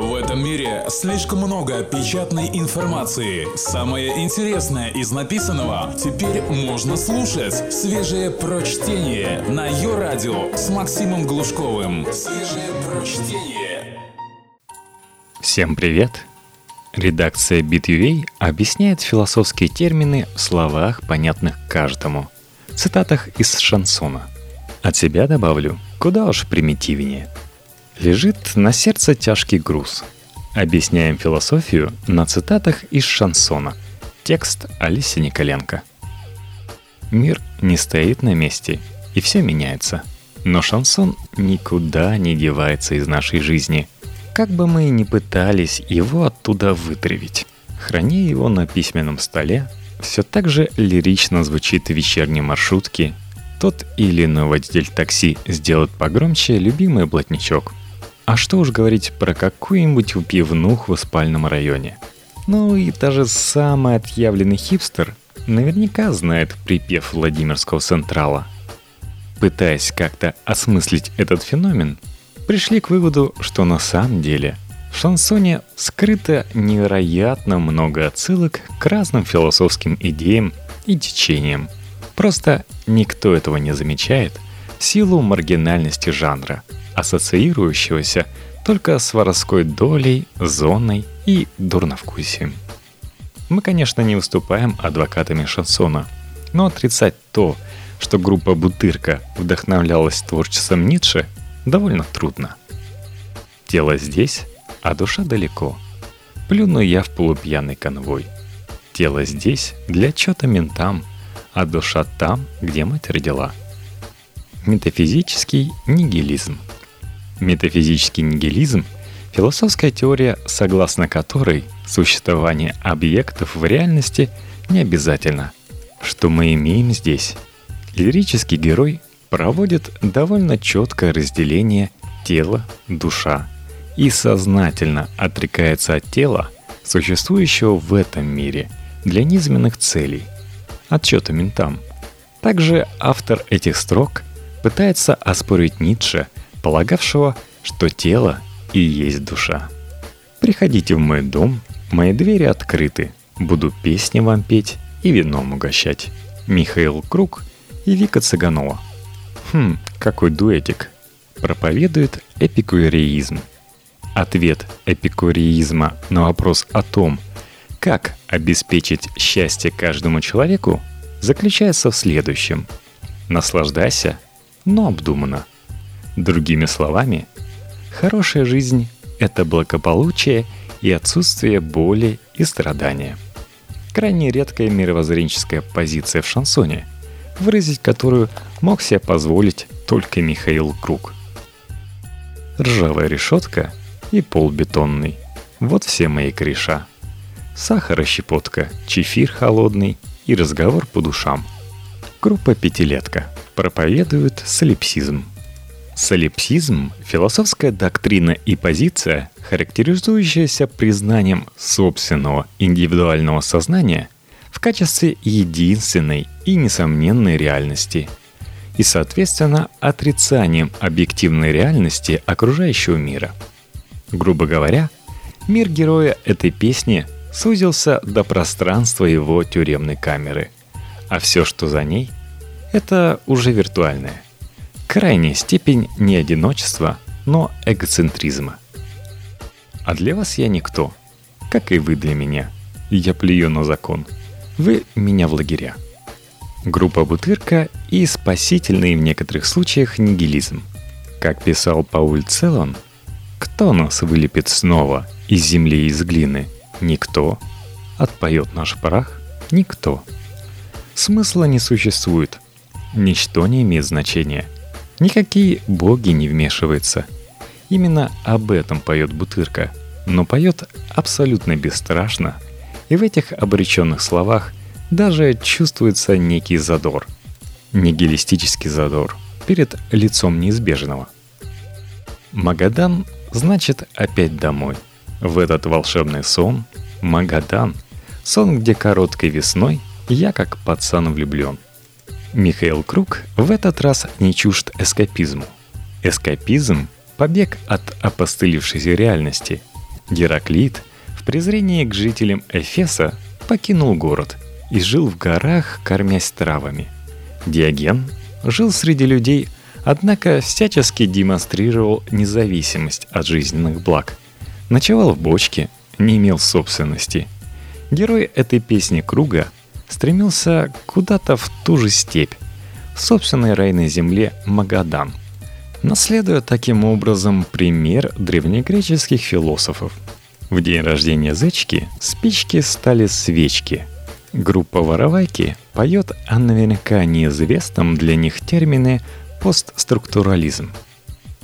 В этом мире слишком много печатной информации. Самое интересное из написанного теперь можно слушать. Свежее прочтение на ее радио с Максимом Глушковым. Свежее прочтение. Всем привет! Редакция BitUA объясняет философские термины в словах, понятных каждому. Цитатах из шансона. От себя добавлю, куда уж примитивнее – Лежит на сердце тяжкий груз. Объясняем философию на цитатах из шансона. Текст Алисы Николенко. Мир не стоит на месте, и все меняется. Но шансон никуда не девается из нашей жизни. Как бы мы ни пытались его оттуда вытравить. Храни его на письменном столе, все так же лирично звучит в вечерней маршрутке. Тот или иной водитель такси сделает погромче любимый блатничок – а что уж говорить про какую-нибудь пивнуху в спальном районе. Ну и даже самый отъявленный хипстер наверняка знает припев Владимирского Централа. Пытаясь как-то осмыслить этот феномен, пришли к выводу, что на самом деле в шансоне скрыто невероятно много отсылок к разным философским идеям и течениям. Просто никто этого не замечает в силу маргинальности жанра – ассоциирующегося только с воровской долей, зоной и дурновкусием. Мы, конечно, не выступаем адвокатами шансона, но отрицать то, что группа «Бутырка» вдохновлялась творчеством Ницше, довольно трудно. Тело здесь, а душа далеко. Плюну я в полупьяный конвой. Тело здесь для отчета ментам, а душа там, где мать родила. Метафизический нигилизм – Метафизический нигилизм – философская теория, согласно которой существование объектов в реальности не обязательно. Что мы имеем здесь? Лирический герой проводит довольно четкое разделение тела, душа и сознательно отрекается от тела, существующего в этом мире, для низменных целей. Отчета ментам. Также автор этих строк пытается оспорить Ницше – полагавшего, что тело и есть душа. Приходите в мой дом, мои двери открыты, буду песни вам петь и вином угощать. Михаил Круг и Вика Цыганова. Хм, какой дуэтик. Проповедует эпикуреизм. Ответ эпикуреизма на вопрос о том, как обеспечить счастье каждому человеку, заключается в следующем. Наслаждайся, но обдуманно. Другими словами, хорошая жизнь – это благополучие и отсутствие боли и страдания. Крайне редкая мировоззренческая позиция в шансоне, выразить которую мог себе позволить только Михаил Круг. Ржавая решетка и пол бетонный – вот все мои кореша. Сахарощепотка, чефир холодный и разговор по душам. Группа «Пятилетка» проповедует солипсизм – Солипсизм – философская доктрина и позиция, характеризующаяся признанием собственного индивидуального сознания в качестве единственной и несомненной реальности и, соответственно, отрицанием объективной реальности окружающего мира. Грубо говоря, мир героя этой песни сузился до пространства его тюремной камеры, а все, что за ней, это уже виртуальное – крайняя степень не одиночества, но эгоцентризма. А для вас я никто, как и вы для меня. Я плюю на закон. Вы меня в лагеря. Группа Бутырка и спасительный в некоторых случаях нигилизм. Как писал Пауль Целон, кто нас вылепит снова из земли и из глины? Никто. Отпоет наш прах? Никто. Смысла не существует. Ничто не имеет значения – Никакие боги не вмешиваются. Именно об этом поет Бутырка, но поет абсолютно бесстрашно, и в этих обреченных словах даже чувствуется некий задор. Нигилистический задор перед лицом неизбежного. Магадан значит опять домой. В этот волшебный сон Магадан, сон, где короткой весной я как пацан влюблен – Михаил Круг в этот раз не чужд эскапизму. Эскапизм – побег от опостылевшейся реальности, Гераклит в презрении к жителям Эфеса покинул город и жил в горах, кормясь травами. Диоген жил среди людей, однако всячески демонстрировал независимость от жизненных благ. Ночевал в бочке, не имел собственности. Герой этой песни круга стремился куда-то в ту же степь, в собственной райной земле Магадан, наследуя таким образом пример древнегреческих философов. В день рождения Зечки спички стали свечки. Группа «Воровайки» поет о наверняка неизвестном для них термине постструктурализм.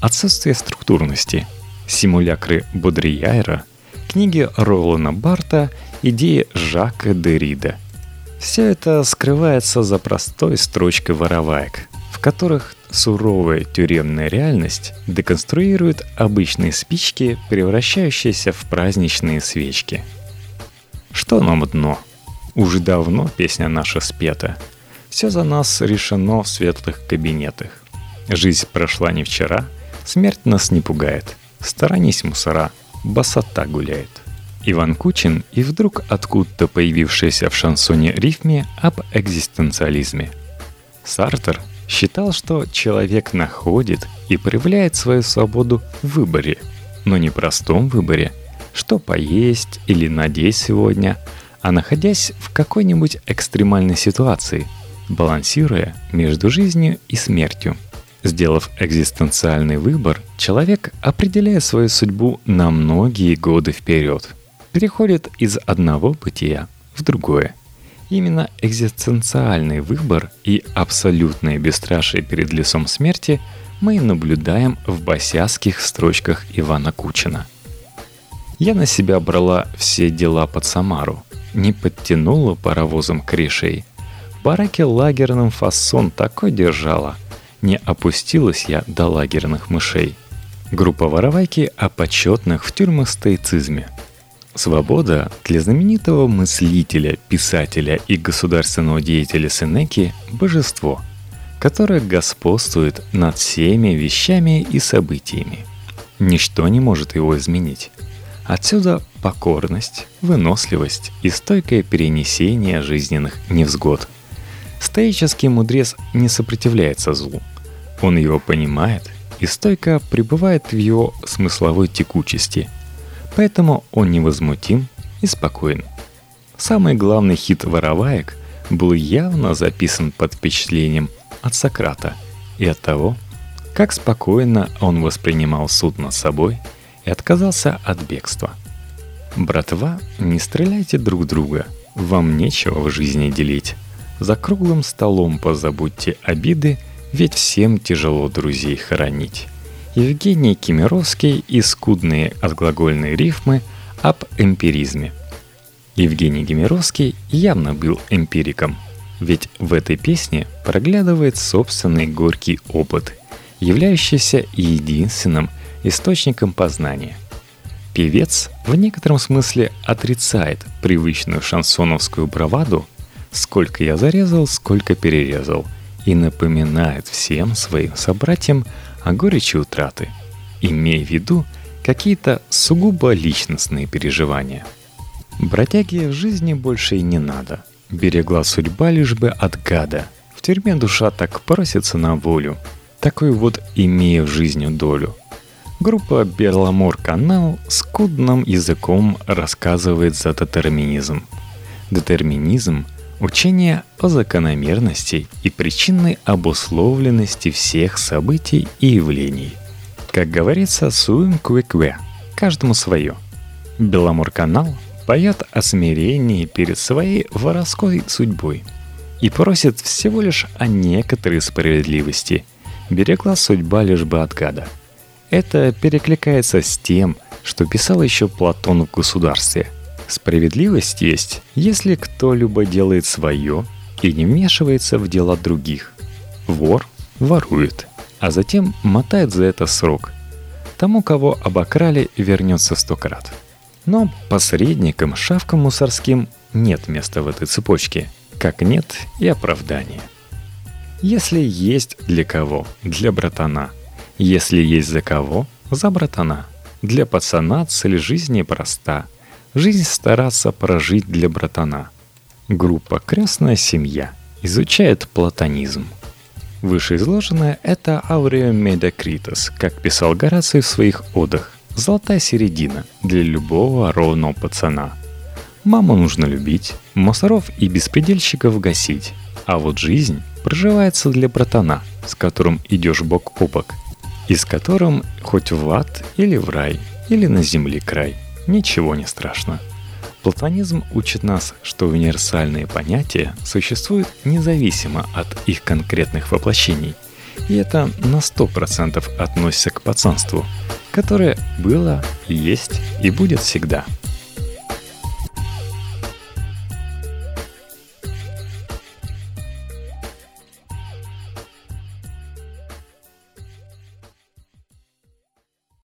Отсутствие структурности, симулякры Бодрияйра, книги Ролана Барта, идеи Жака Дерида. Все это скрывается за простой строчкой вороваек, в которых суровая тюремная реальность деконструирует обычные спички, превращающиеся в праздничные свечки. Что нам дно? Уже давно песня наша спета. Все за нас решено в светлых кабинетах. Жизнь прошла не вчера, смерть нас не пугает. Сторонись мусора, басота гуляет. Иван Кучин и вдруг откуда-то появившаяся в шансоне рифме об экзистенциализме. Сартер считал, что человек находит и проявляет свою свободу в выборе, но не простом выборе, что поесть или надеть сегодня, а находясь в какой-нибудь экстремальной ситуации, балансируя между жизнью и смертью. Сделав экзистенциальный выбор, человек определяет свою судьбу на многие годы вперед, переходит из одного бытия в другое. Именно экзистенциальный выбор и абсолютное бесстрашие перед лесом смерти мы наблюдаем в басяцких строчках Ивана Кучина. Я на себя брала все дела под Самару, не подтянула паровозом крешей. В бараке лагерным фасон такой держала, не опустилась я до лагерных мышей. Группа воровайки о почетных в тюрьмах стоицизме. Свобода для знаменитого мыслителя, писателя и государственного деятеля Сенеки – божество, которое господствует над всеми вещами и событиями. Ничто не может его изменить. Отсюда покорность, выносливость и стойкое перенесение жизненных невзгод. Стоический мудрец не сопротивляется злу – он его понимает и стойко пребывает в его смысловой текучести. Поэтому он невозмутим и спокоен. Самый главный хит «Вороваек» был явно записан под впечатлением от Сократа и от того, как спокойно он воспринимал суд над собой и отказался от бегства. «Братва, не стреляйте друг друга, вам нечего в жизни делить. За круглым столом позабудьте обиды – ведь всем тяжело друзей хоронить. Евгений Кемеровский и скудные отглагольные рифмы об эмпиризме. Евгений Кемеровский явно был эмпириком, ведь в этой песне проглядывает собственный горький опыт, являющийся единственным источником познания. Певец в некотором смысле отрицает привычную шансоновскую браваду «сколько я зарезал, сколько перерезал», и напоминает всем своим собратьям о горечи утраты, имея в виду какие-то сугубо личностные переживания. Бродяге в жизни больше и не надо. Берегла судьба лишь бы от гада. В тюрьме душа так просится на волю. Такой вот имея в жизни долю. Группа Берламор Канал скудным языком рассказывает за детерминизм. Детерминизм – Учение о закономерности и причинной обусловленности всех событий и явлений. Как говорится, суем квекве, каждому свое. Беломор-канал поет о смирении перед своей воровской судьбой и просит всего лишь о некоторой справедливости. Берегла судьба лишь бы от гада. Это перекликается с тем, что писал еще Платон в государстве – Справедливость есть, если кто-либо делает свое и не вмешивается в дела других. Вор ворует, а затем мотает за это срок. Тому, кого обокрали, вернется сто крат. Но посредникам, шавкам мусорским нет места в этой цепочке, как нет и оправдания. Если есть для кого, для братана. Если есть за кого, за братана. Для пацана цель жизни проста. Жизнь стараться прожить для братана. Группа «Крестная семья» изучает платонизм. Вышеизложенное – это Аурео Медокритос, как писал Гораций в своих одах. Золотая середина для любого ровного пацана. Маму нужно любить, мусоров и беспредельщиков гасить. А вот жизнь проживается для братана, с которым идешь бок о бок, и с которым хоть в ад или в рай, или на земле край, ничего не страшно. Платонизм учит нас, что универсальные понятия существуют независимо от их конкретных воплощений. И это на 100% относится к пацанству, которое было, есть и будет всегда –